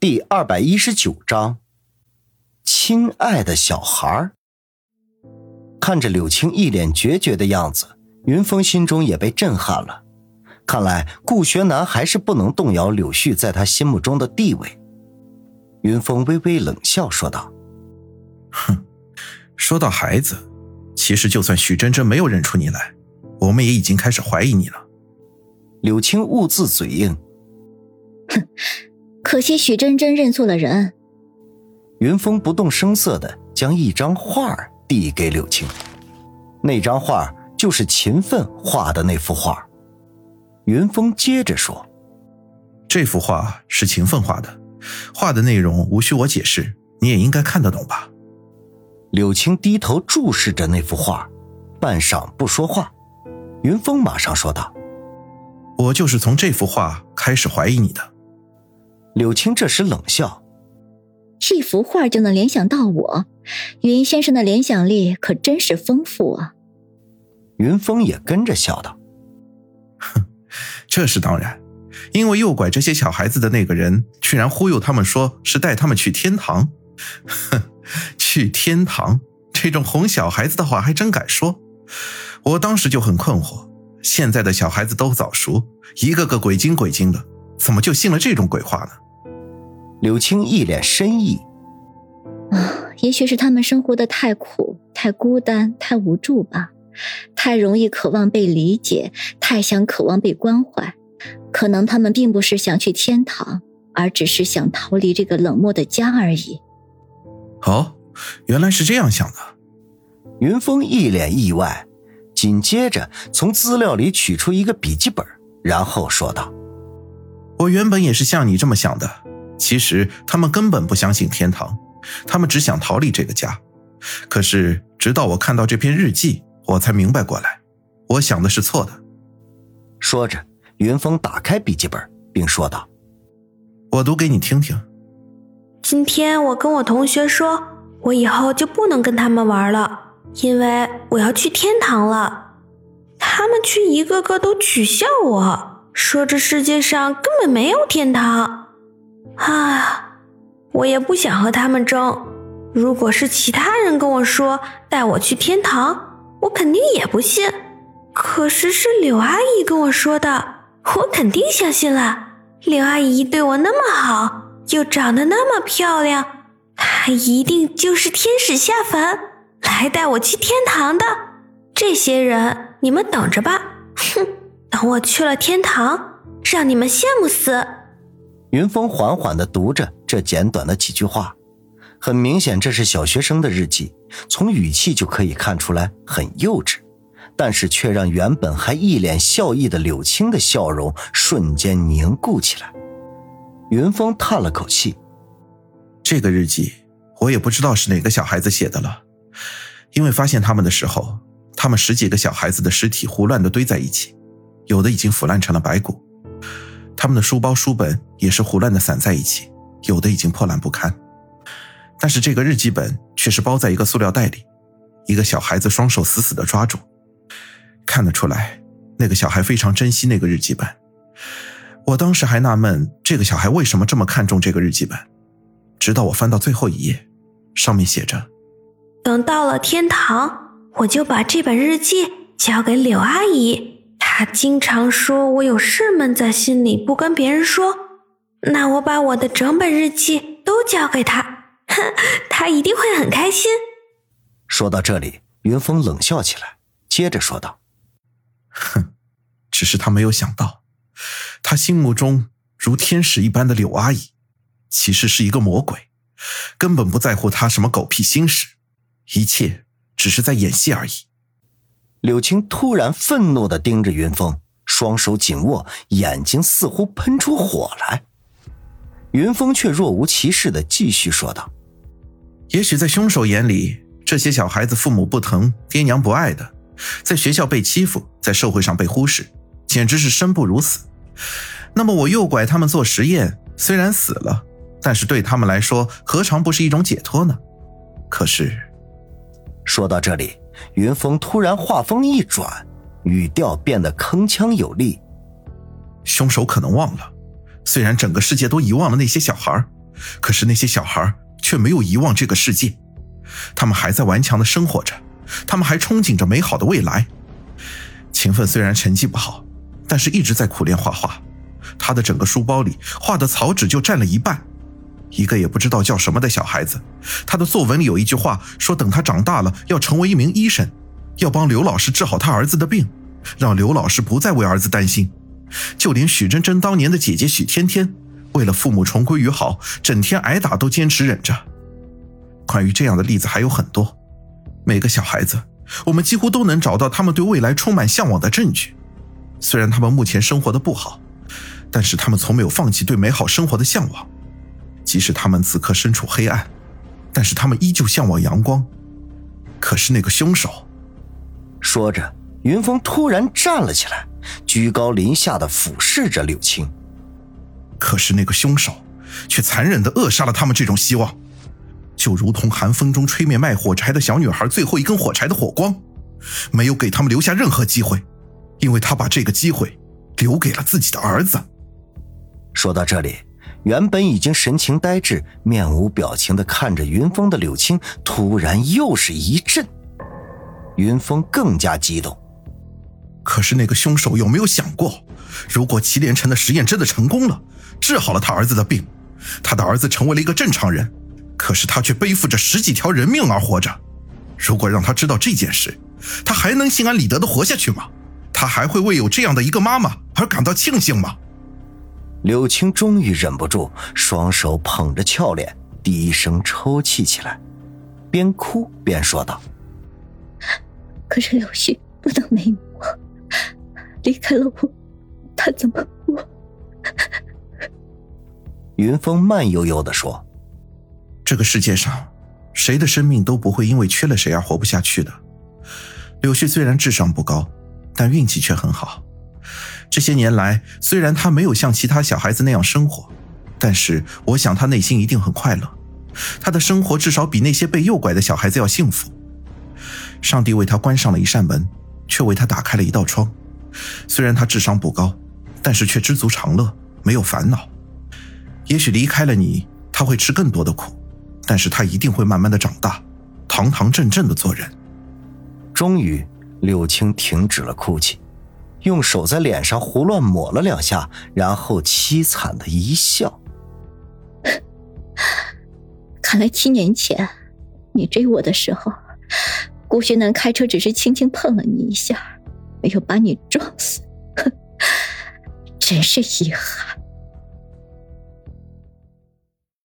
第二百一十九章，亲爱的小孩儿。看着柳青一脸决绝的样子，云峰心中也被震撼了。看来顾学南还是不能动摇柳絮在他心目中的地位。云峰微微冷笑说道：“哼，说到孩子，其实就算许真真没有认出你来，我们也已经开始怀疑你了。”柳青兀自嘴硬：“哼。”可惜许真真认错了人。云峰不动声色的将一张画递给柳青，那张画就是秦奋画的那幅画。云峰接着说：“这幅画是秦奋画的，画的内容无需我解释，你也应该看得懂吧？”柳青低头注视着那幅画，半晌不说话。云峰马上说道：“我就是从这幅画开始怀疑你的。”柳青这时冷笑：“一幅画就能联想到我，云先生的联想力可真是丰富啊。”云峰也跟着笑道：“哼，这是当然，因为诱拐这些小孩子的那个人，居然忽悠他们说是带他们去天堂。哼，去天堂这种哄小孩子的话还真敢说。我当时就很困惑，现在的小孩子都早熟，一个个鬼精鬼精的，怎么就信了这种鬼话呢？”柳青一脸深意，啊，也许是他们生活的太苦、太孤单、太无助吧，太容易渴望被理解，太想渴望被关怀。可能他们并不是想去天堂，而只是想逃离这个冷漠的家而已。哦，原来是这样想的。云峰一脸意外，紧接着从资料里取出一个笔记本，然后说道：“我原本也是像你这么想的。”其实他们根本不相信天堂，他们只想逃离这个家。可是直到我看到这篇日记，我才明白过来，我想的是错的。说着，云峰打开笔记本，并说道：“我读给你听听。今天我跟我同学说，我以后就不能跟他们玩了，因为我要去天堂了。他们却一个个都取笑我，说这世界上根本没有天堂。”我也不想和他们争。如果是其他人跟我说带我去天堂，我肯定也不信。可是是柳阿姨跟我说的，我肯定相信了。柳阿姨对我那么好，又长得那么漂亮，她一定就是天使下凡来带我去天堂的。这些人，你们等着吧！哼，等我去了天堂，让你们羡慕死。云峰缓缓地读着这简短的几句话，很明显这是小学生的日记，从语气就可以看出来很幼稚，但是却让原本还一脸笑意的柳青的笑容瞬间凝固起来。云峰叹了口气：“这个日记我也不知道是哪个小孩子写的了，因为发现他们的时候，他们十几个小孩子的尸体胡乱地堆在一起，有的已经腐烂成了白骨。”他们的书包、书本也是胡乱的散在一起，有的已经破烂不堪。但是这个日记本却是包在一个塑料袋里，一个小孩子双手死死的抓住，看得出来，那个小孩非常珍惜那个日记本。我当时还纳闷，这个小孩为什么这么看重这个日记本，直到我翻到最后一页，上面写着：“等到了天堂，我就把这本日记交给柳阿姨。”她经常说我有事闷在心里，不跟别人说。那我把我的整本日记都交给他，哼，他一定会很开心。说到这里，云峰冷笑起来，接着说道：“哼，只是他没有想到，他心目中如天使一般的柳阿姨，其实是一个魔鬼，根本不在乎他什么狗屁心事，一切只是在演戏而已。”柳青突然愤怒的盯着云峰，双手紧握，眼睛似乎喷出火来。云峰却若无其事的继续说道：“也许在凶手眼里，这些小孩子父母不疼，爹娘不爱的，在学校被欺负，在社会上被忽视，简直是生不如死。那么我诱拐他们做实验，虽然死了，但是对他们来说，何尝不是一种解脱呢？可是，说到这里。”云峰突然话锋一转，语调变得铿锵有力。凶手可能忘了，虽然整个世界都遗忘了那些小孩，可是那些小孩却没有遗忘这个世界，他们还在顽强的生活着，他们还憧憬着美好的未来。勤奋虽然成绩不好，但是一直在苦练画画。他的整个书包里画的草纸就占了一半。一个也不知道叫什么的小孩子，他的作文里有一句话说：“等他长大了要成为一名医生，要帮刘老师治好他儿子的病，让刘老师不再为儿子担心。”就连许真真当年的姐姐许天天，为了父母重归于好，整天挨打都坚持忍着。关于这样的例子还有很多。每个小孩子，我们几乎都能找到他们对未来充满向往的证据。虽然他们目前生活的不好，但是他们从没有放弃对美好生活的向往。即使他们此刻身处黑暗，但是他们依旧向往阳光。可是那个凶手，说着，云峰突然站了起来。居高临下的俯视着柳青，可是那个凶手却残忍的扼杀了他们这种希望，就如同寒风中吹灭卖火柴的小女孩最后一根火柴的火光，没有给他们留下任何机会，因为他把这个机会留给了自己的儿子。说到这里，原本已经神情呆滞、面无表情的看着云峰的柳青，突然又是一震，云峰更加激动。可是那个凶手有没有想过，如果祁连城的实验真的成功了，治好了他儿子的病，他的儿子成为了一个正常人，可是他却背负着十几条人命而活着。如果让他知道这件事，他还能心安理得的活下去吗？他还会为有这样的一个妈妈而感到庆幸吗？柳青终于忍不住，双手捧着俏脸，低声抽泣起来，边哭边说道：“可是柳絮不能没有我。”离开了我，他怎么活？云峰慢悠悠的说：“这个世界上，谁的生命都不会因为缺了谁而活不下去的。柳絮虽然智商不高，但运气却很好。这些年来，虽然他没有像其他小孩子那样生活，但是我想他内心一定很快乐。他的生活至少比那些被诱拐的小孩子要幸福。上帝为他关上了一扇门，却为他打开了一道窗。”虽然他智商不高，但是却知足常乐，没有烦恼。也许离开了你，他会吃更多的苦，但是他一定会慢慢的长大，堂堂正正的做人。终于，柳青停止了哭泣，用手在脸上胡乱抹了两下，然后凄惨的一笑。看来七年前，你追我的时候，顾学南开车只是轻轻碰了你一下。没有把你撞死，真是遗憾。